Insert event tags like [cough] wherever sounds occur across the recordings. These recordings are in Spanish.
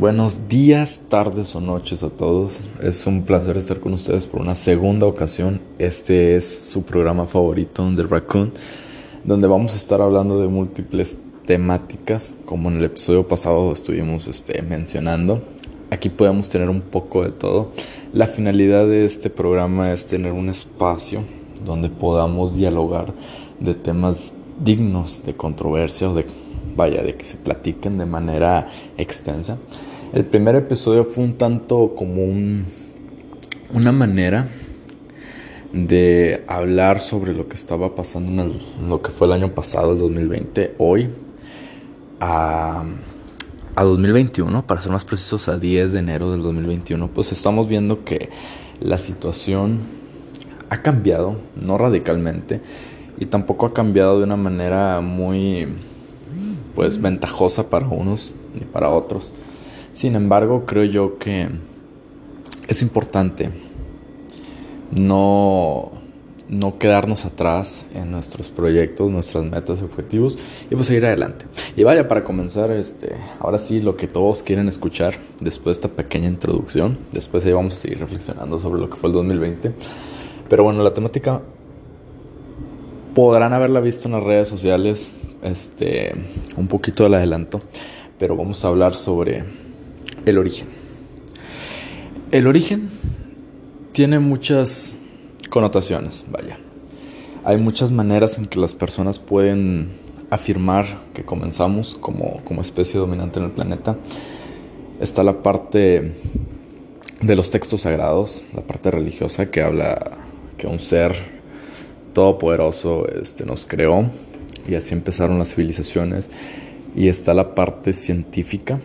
Buenos días, tardes o noches a todos. Es un placer estar con ustedes por una segunda ocasión. Este es su programa favorito, The Raccoon, donde vamos a estar hablando de múltiples temáticas, como en el episodio pasado estuvimos este, mencionando. Aquí podemos tener un poco de todo. La finalidad de este programa es tener un espacio donde podamos dialogar de temas dignos de controversia o de vaya de que se platiquen de manera extensa el primer episodio fue un tanto como un, una manera de hablar sobre lo que estaba pasando en, lo que fue el año pasado, el 2020, hoy a, a 2021, para ser más precisos, a 10 de enero del 2021, pues estamos viendo que la situación ha cambiado, no radicalmente, y tampoco ha cambiado de una manera muy pues ventajosa para unos ni para otros. Sin embargo, creo yo que es importante no, no quedarnos atrás en nuestros proyectos, nuestras metas y objetivos y pues seguir adelante. Y vaya, para comenzar, este, ahora sí lo que todos quieren escuchar después de esta pequeña introducción, después ahí vamos a seguir reflexionando sobre lo que fue el 2020. Pero bueno, la temática podrán haberla visto en las redes sociales, este, un poquito del adelanto, pero vamos a hablar sobre el origen. El origen tiene muchas connotaciones, vaya. Hay muchas maneras en que las personas pueden afirmar que comenzamos como, como especie dominante en el planeta. Está la parte de los textos sagrados, la parte religiosa que habla que un ser todopoderoso este, nos creó y así empezaron las civilizaciones. Y está la parte científica,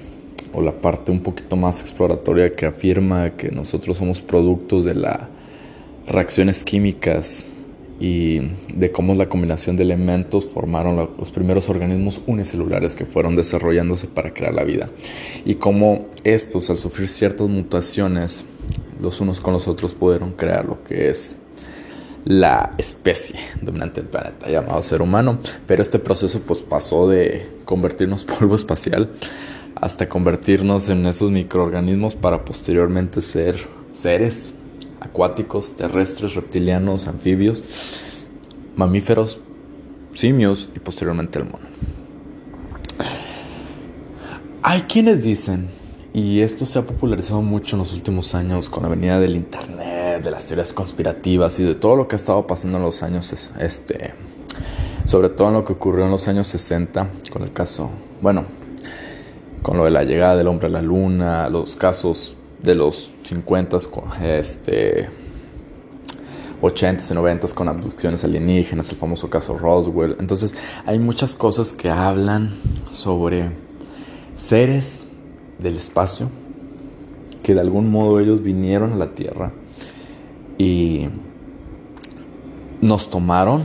o la parte un poquito más exploratoria que afirma que nosotros somos productos de las reacciones químicas y de cómo la combinación de elementos formaron los primeros organismos unicelulares que fueron desarrollándose para crear la vida. Y cómo estos al sufrir ciertas mutaciones los unos con los otros pudieron crear lo que es la especie dominante del planeta llamado ser humano. Pero este proceso pues pasó de convertirnos polvo espacial hasta convertirnos en esos microorganismos para posteriormente ser seres acuáticos, terrestres, reptilianos, anfibios, mamíferos, simios y posteriormente el mono. Hay quienes dicen, y esto se ha popularizado mucho en los últimos años con la venida del internet, de las teorías conspirativas y de todo lo que ha estado pasando en los años, este, sobre todo en lo que ocurrió en los años 60 con el caso, bueno, con lo de la llegada del hombre a la luna, los casos de los 50, este, 80 y 90 con abducciones alienígenas, el famoso caso Roswell. Entonces hay muchas cosas que hablan sobre seres del espacio que de algún modo ellos vinieron a la Tierra y nos tomaron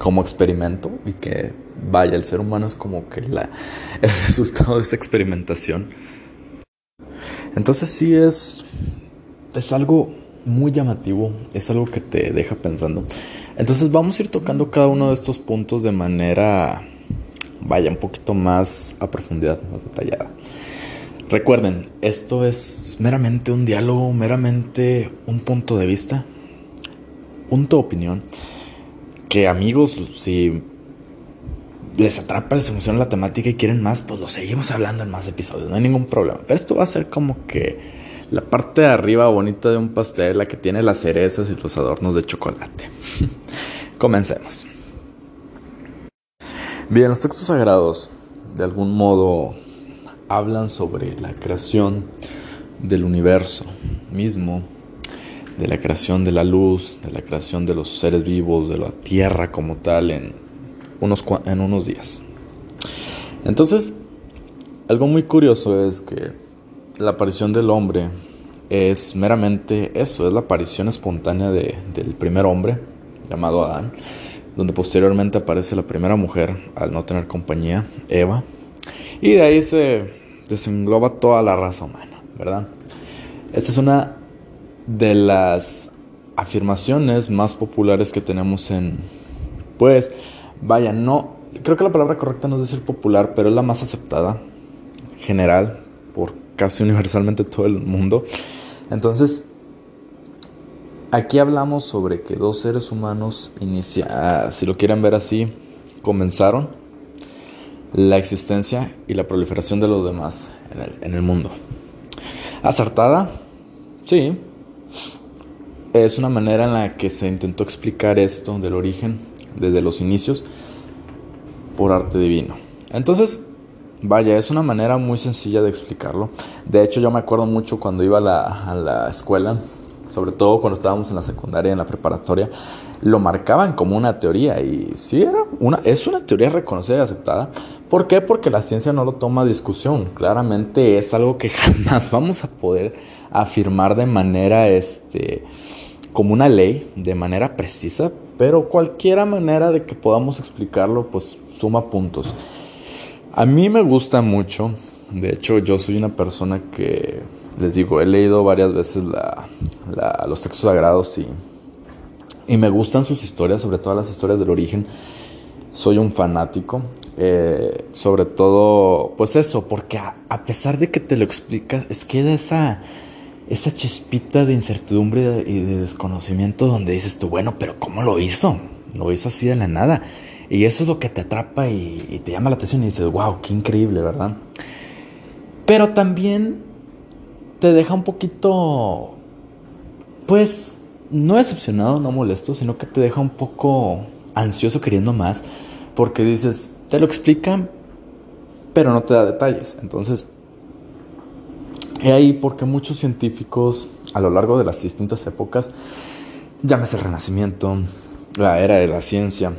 como experimento y que vaya, el ser humano es como que la, [laughs] el resultado de esa experimentación. Entonces sí es, es algo muy llamativo, es algo que te deja pensando. Entonces vamos a ir tocando cada uno de estos puntos de manera, vaya, un poquito más a profundidad, más detallada. Recuerden, esto es meramente un diálogo, meramente un punto de vista, punto de opinión. Que amigos, si les atrapa, les emociona la temática y quieren más, pues lo seguimos hablando en más episodios, no hay ningún problema. Pero esto va a ser como que la parte de arriba bonita de un pastel, la que tiene las cerezas y los adornos de chocolate. [laughs] Comencemos. Bien, los textos sagrados de algún modo hablan sobre la creación del universo mismo, de la creación de la luz, de la creación de los seres vivos, de la tierra como tal en unos, en unos días. Entonces, algo muy curioso es que la aparición del hombre es meramente eso, es la aparición espontánea de, del primer hombre, llamado Adán, donde posteriormente aparece la primera mujer al no tener compañía, Eva, y de ahí se desengloba toda la raza humana, ¿verdad? Esta es una de las afirmaciones más populares que tenemos en, pues, Vaya, no. Creo que la palabra correcta no es decir popular, pero es la más aceptada, general, por casi [laughs] universalmente todo el mundo. Entonces, aquí hablamos sobre que dos seres humanos inicia, ah, si lo quieren ver así, comenzaron la existencia y la proliferación de los demás en el, en el mundo. ¿Acertada? Sí. Es una manera en la que se intentó explicar esto del origen desde los inicios por arte divino. Entonces, vaya, es una manera muy sencilla de explicarlo. De hecho, yo me acuerdo mucho cuando iba a la, a la escuela, sobre todo cuando estábamos en la secundaria, en la preparatoria, lo marcaban como una teoría y sí era una es una teoría reconocida y aceptada. ¿Por qué? Porque la ciencia no lo toma a discusión. Claramente es algo que [laughs] jamás vamos a poder afirmar de manera este como una ley, de manera precisa, pero cualquiera manera de que podamos explicarlo pues suma puntos. A mí me gusta mucho, de hecho yo soy una persona que, les digo, he leído varias veces los textos sagrados y, y me gustan sus historias, sobre todo las historias del origen. Soy un fanático, eh, sobre todo, pues eso, porque a, pesar de que te lo explica, es que de esa esa chispita de incertidumbre y de desconocimiento donde dices tú, bueno, pero ¿cómo lo hizo? Lo hizo así de la nada. Y eso es lo que te atrapa y, te llama la atención y dices, wow, qué increíble, ¿verdad? Pero también te deja un poquito, pues, no decepcionado, no molesto, sino que te deja un poco ansioso queriendo más, porque dices, te lo explican, pero no te da detalles. Entonces, he ahí porque muchos científicos a lo largo de las distintas épocas, llámese el Renacimiento, la era de la ciencia,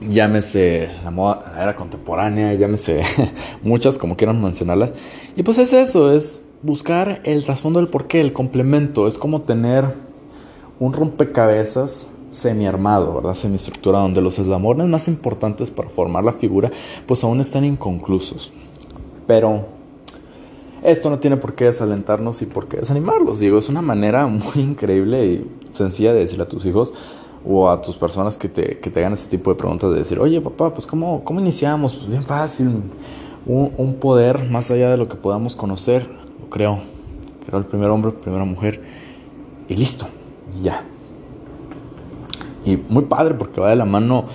llámese la, moda, la era contemporánea, llámese [laughs] muchas, como quieran mencionarlas. Y pues es eso, es buscar el trasfondo del porqué, el complemento. Es como tener un rompecabezas semi-armado, ¿verdad? Semi-estructura, donde los eslamones más importantes para formar la figura, pues aún están inconclusos. Pero esto no tiene por qué desalentarnos y por qué desanimarlos. Digo, es una manera [laughs] muy increíble y sencilla de decirle a tus hijos, o a tus personas que te, que te hagan ese tipo de preguntas de decir, oye papá, pues ¿cómo, cómo iniciamos? Pues bien fácil, un, un, poder más allá de lo que podamos conocer, lo creo, creo el primer hombre, primera mujer, y listo, y ya. Y muy padre porque va de la mano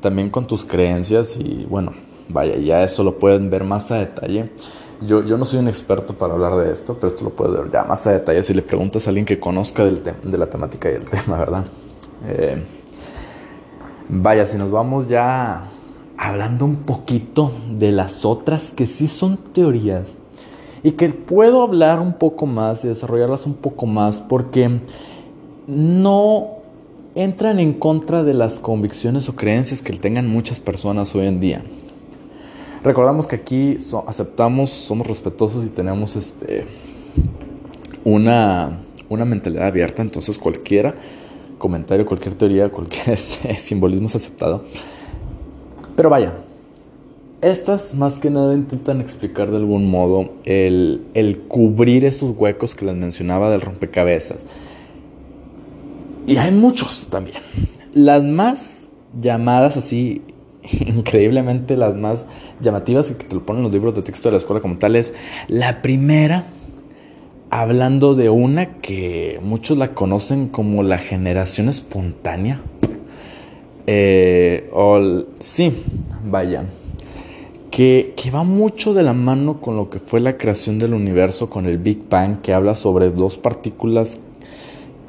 también con tus creencias y bueno, vaya, ya eso lo pueden ver más a detalle. Yo, yo no soy un experto para hablar de esto, pero esto lo puedes ver ya más a detalle si le preguntas a alguien que conozca del de la temática y el [laughs] tema, ¿verdad? Eh, vaya, si nos vamos ya hablando un poquito de las otras que sí son teorías y que puedo hablar un poco más y desarrollarlas un poco más porque no entran en contra de las convicciones o creencias que tengan muchas personas hoy en día. Recordamos que aquí aceptamos, somos respetuosos y tenemos este, una, una mentalidad abierta, entonces cualquiera comentario, cualquier teoría, cualquier [laughs] este, simbolismo es aceptado. Pero vaya, estas más que nada intentan explicar de algún modo el, el cubrir esos huecos que les mencionaba del rompecabezas. Y hay muchos también. Las más llamadas así, [laughs] increíblemente las más llamativas y que te lo ponen los libros de texto de la escuela como tal es la primera hablando de una que muchos la conocen como la generación espontánea. Eh, sí, vaya. Que, que, va mucho de la mano con lo que fue la creación del universo, con el Big Bang, que habla sobre dos partículas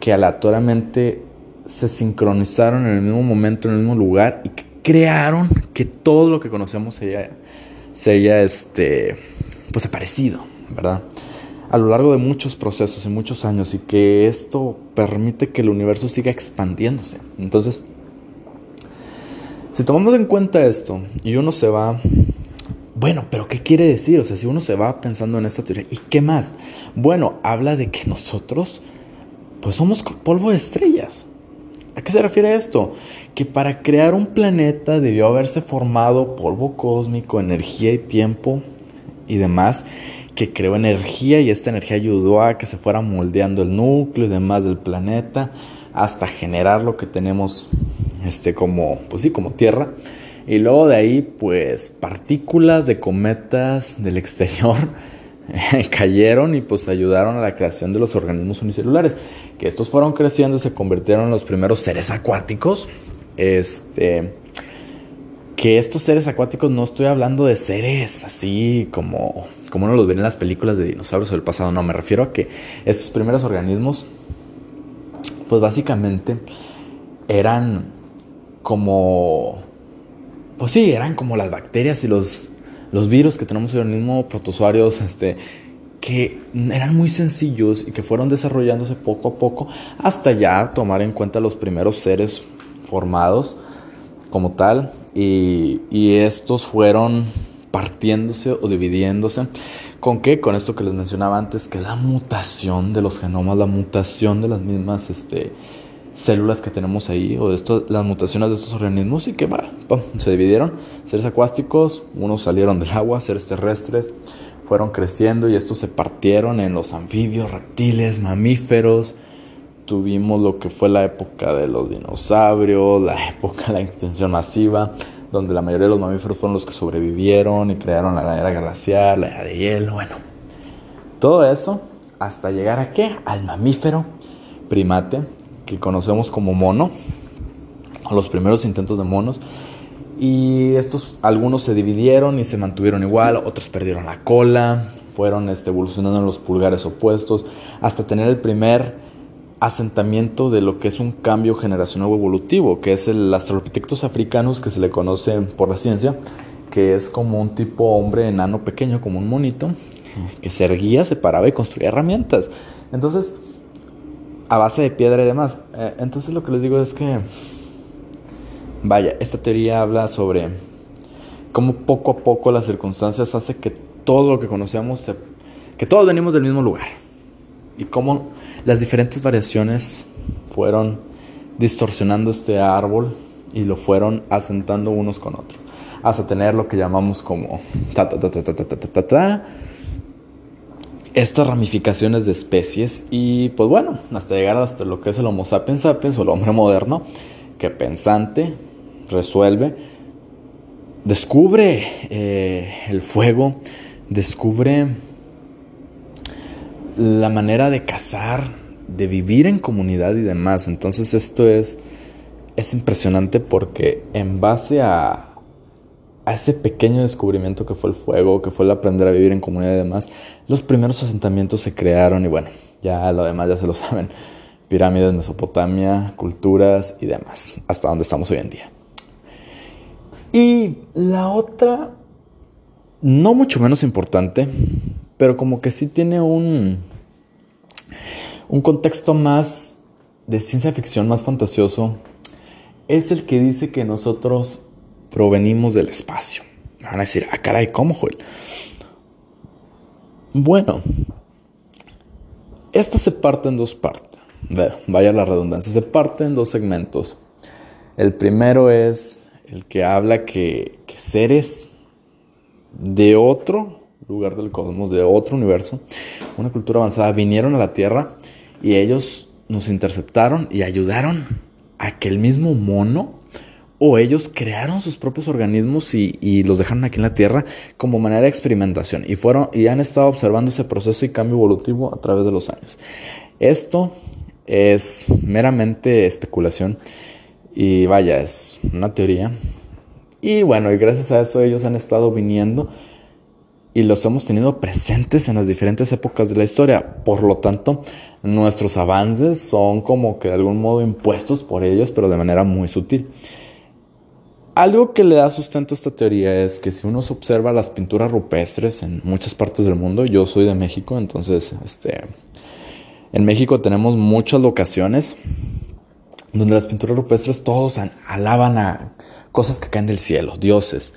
que aleatoriamente se sincronizaron en el mismo momento, en el mismo lugar, y que crearon que todo lo que conocemos se haya, este, pues aparecido, ¿verdad? a lo largo de muchos procesos y muchos años y que esto permite que el universo siga expandiéndose. Entonces, si tomamos en cuenta esto y uno se va, bueno, pero ¿qué quiere decir? O sea, si uno se va pensando en esta teoría, ¿y qué más? Bueno, habla de que nosotros, pues somos polvo de estrellas. ¿A qué se refiere esto? Que para crear un planeta debió haberse formado polvo cósmico, energía y tiempo y demás que creó energía y esta energía ayudó a que se fuera moldeando el núcleo y demás del planeta hasta generar lo que tenemos este como pues sí como tierra y luego de ahí pues partículas de cometas del exterior [laughs] cayeron y pues ayudaron a la creación de los organismos unicelulares, que estos fueron creciendo y se convirtieron en los primeros seres acuáticos. Este que estos seres acuáticos no estoy hablando de seres así como como uno los ve en las películas de dinosaurios del pasado, no, me refiero a que estos primeros organismos pues básicamente eran como pues sí, eran como las bacterias y los los virus que tenemos en el organismo, protozoarios, este, que eran muy sencillos y que fueron desarrollándose poco a poco hasta ya tomar en cuenta los primeros seres formados como tal y, y estos fueron partiéndose o dividiéndose. ¿Con qué? Con esto que les mencionaba antes, que la mutación de los genomas, la mutación de las mismas este, células que tenemos ahí o de las mutaciones de estos organismos y que va, se dividieron. Seres acuáticos, unos salieron del agua, seres terrestres, fueron creciendo y estos se partieron en los anfibios, reptiles, mamíferos. Tuvimos lo que fue la época de los dinosaurios, la [laughs] época de la extinción masiva, donde la mayoría de los mamíferos fueron los que sobrevivieron y crearon la era glacial, la era de hielo, bueno. Todo eso hasta llegar a qué? Al mamífero primate, que conocemos como mono, los primeros intentos de monos. Y estos, algunos se dividieron y se mantuvieron igual, otros perdieron la cola, fueron este, evolucionando en los pulgares opuestos, hasta tener el primer asentamiento de lo que es un cambio generacional o evolutivo, que es el Australopithecus africanus, que se le conoce por la ciencia, que es como un tipo hombre enano pequeño, como un monito, que se erguía, se paraba y construía herramientas. Entonces, a base de piedra y demás. Eh, entonces lo que les digo es que, vaya, esta teoría habla sobre cómo poco a poco las circunstancias hace que todo lo que conocemos, que todos venimos del mismo lugar. Y cómo las diferentes variaciones fueron distorsionando este árbol y lo fueron asentando unos con otros. Hasta tener lo que llamamos como estas ramificaciones de especies y pues bueno, hasta llegar hasta lo que es el Homo sapiens sapiens o el hombre moderno, que pensante, resuelve, descubre eh, el fuego, descubre la manera de cazar, de vivir en comunidad y demás. Entonces esto es, es impresionante porque en base a, a ese pequeño descubrimiento que fue el fuego, que fue el aprender a vivir en comunidad y demás, los primeros asentamientos se crearon y bueno, ya lo demás ya se lo [laughs] saben. Pirámides, Mesopotamia, culturas y demás, hasta donde estamos hoy en día. Y la otra, no mucho menos importante, pero como que sí tiene un, un contexto más de ciencia ficción, más fantasioso, es el que dice que nosotros provenimos del espacio. Me van a decir, ah, caray, ¿cómo, Joel? Bueno, esta se parte en dos partes. Vaya la redundancia, se parte en dos segmentos. El primero es el que habla que, que seres de otro lugar del cosmos, de otro universo, una cultura avanzada, vinieron a la Tierra y ellos nos interceptaron y ayudaron a que el mismo mono o ellos crearon sus propios organismos y, los dejaron aquí en la Tierra como manera de experimentación y fueron y han estado observando ese proceso y cambio evolutivo a través de los años. Esto es meramente especulación y vaya, es una teoría. Y bueno, y gracias a eso ellos han estado viniendo y los hemos tenido presentes en las diferentes épocas de la historia. Por lo tanto, nuestros avances son como que de algún modo impuestos por ellos, pero de manera muy sutil. Algo que le da sustento a esta teoría es que si uno se observa las pinturas rupestres en muchas partes del mundo, yo soy de México, entonces este, en México tenemos muchas locaciones donde las pinturas rupestres todos alaban a cosas que caen del cielo, dioses.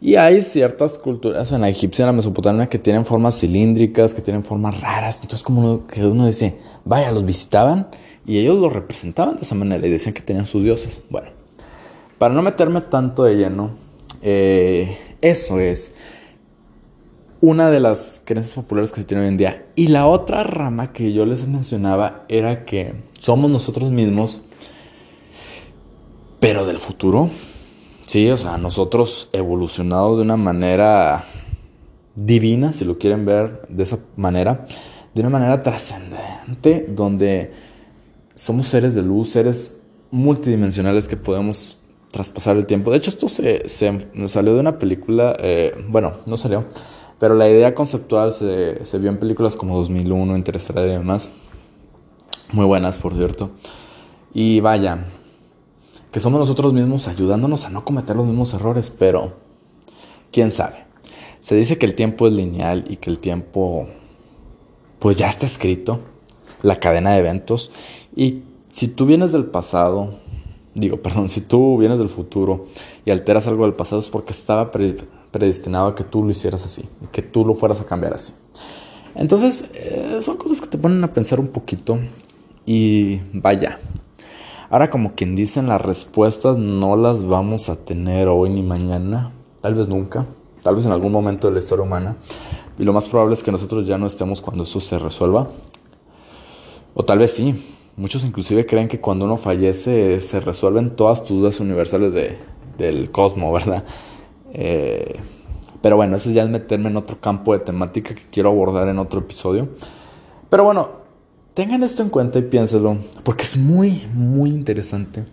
Y hay ciertas culturas en la egipcia, en la mesopotamia, que tienen formas cilíndricas, que tienen formas raras. Entonces, como que uno dice, vaya, los visitaban y ellos los representaban de esa manera y decían que tenían sus dioses. Bueno, para no meterme tanto de lleno, eh, eso es una de las creencias populares que se tiene hoy en día. Y la otra rama que yo les mencionaba era que somos nosotros mismos, pero del futuro. Sí, o sea, nosotros evolucionados de una manera divina, si lo quieren ver de esa manera, de una manera trascendente, donde somos seres de luz, seres multidimensionales que podemos traspasar el tiempo. De hecho, esto se, salió de una película, eh, bueno, no salió, pero la idea conceptual se, se vio en películas como 2001, Interestelar y demás. Muy buenas, por cierto. Y vaya, que somos nosotros mismos ayudándonos a no cometer los mismos errores, pero quién sabe. Se dice que el tiempo es lineal y que el tiempo pues ya está escrito, la cadena de eventos y si tú vienes del pasado, digo, perdón, si tú vienes del futuro y alteras algo del pasado es porque estaba predestinado a que tú lo hicieras así, que tú lo fueras a cambiar así. Entonces, eh, son cosas que te ponen a pensar un poquito y vaya, Ahora como quien dicen las respuestas no las vamos a tener hoy ni mañana, tal vez nunca, tal vez en algún momento de la historia humana. Y lo más probable es que nosotros ya no estemos cuando eso se resuelva. O tal vez sí. Muchos inclusive creen que cuando uno fallece se resuelven todas tus dudas universales de, del cosmos, [laughs] ¿verdad? Eh, pero bueno, eso ya es meterme en otro campo de temática que quiero abordar en otro episodio. Pero bueno, Tengan esto en cuenta y piénselo, porque es muy, muy interesante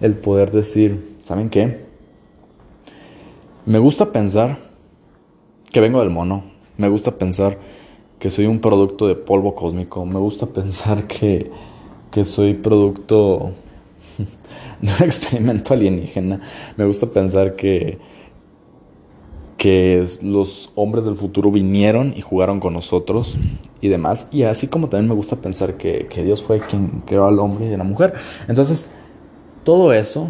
el poder decir, ¿saben qué? Me gusta pensar que vengo del mono, me gusta pensar que soy un producto de polvo cósmico, me gusta [laughs] pensar que, que soy producto [laughs] de un experimento alienígena, me gusta pensar que que los hombres del futuro vinieron y jugaron con nosotros y demás. Y así como también me gusta pensar que, Dios fue quien creó al hombre y a la mujer. Entonces, todo eso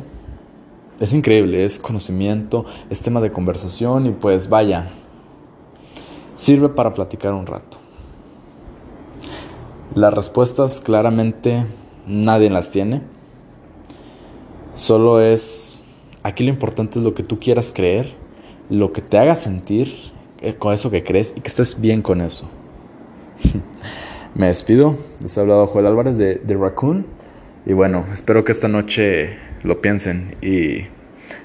es increíble, es conocimiento, es tema de conversación y pues vaya, sirve para platicar un rato. Las respuestas claramente nadie las tiene. Solo es, aquí lo importante es lo que tú quieras creer lo que te haga sentir eh, con eso que crees y que estés bien con eso. [laughs] Me despido. Les ha hablado Joel Álvarez de, Raccoon. Y bueno, espero que esta noche lo piensen y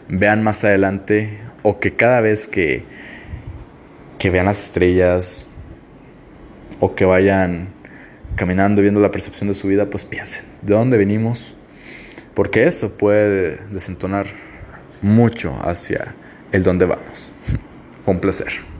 vean más adelante o que cada vez que, que vean las estrellas o que vayan caminando viendo la percepción de su vida, pues piensen de dónde venimos, porque eso puede desentonar mucho hacia el dónde vamos. Fue un placer.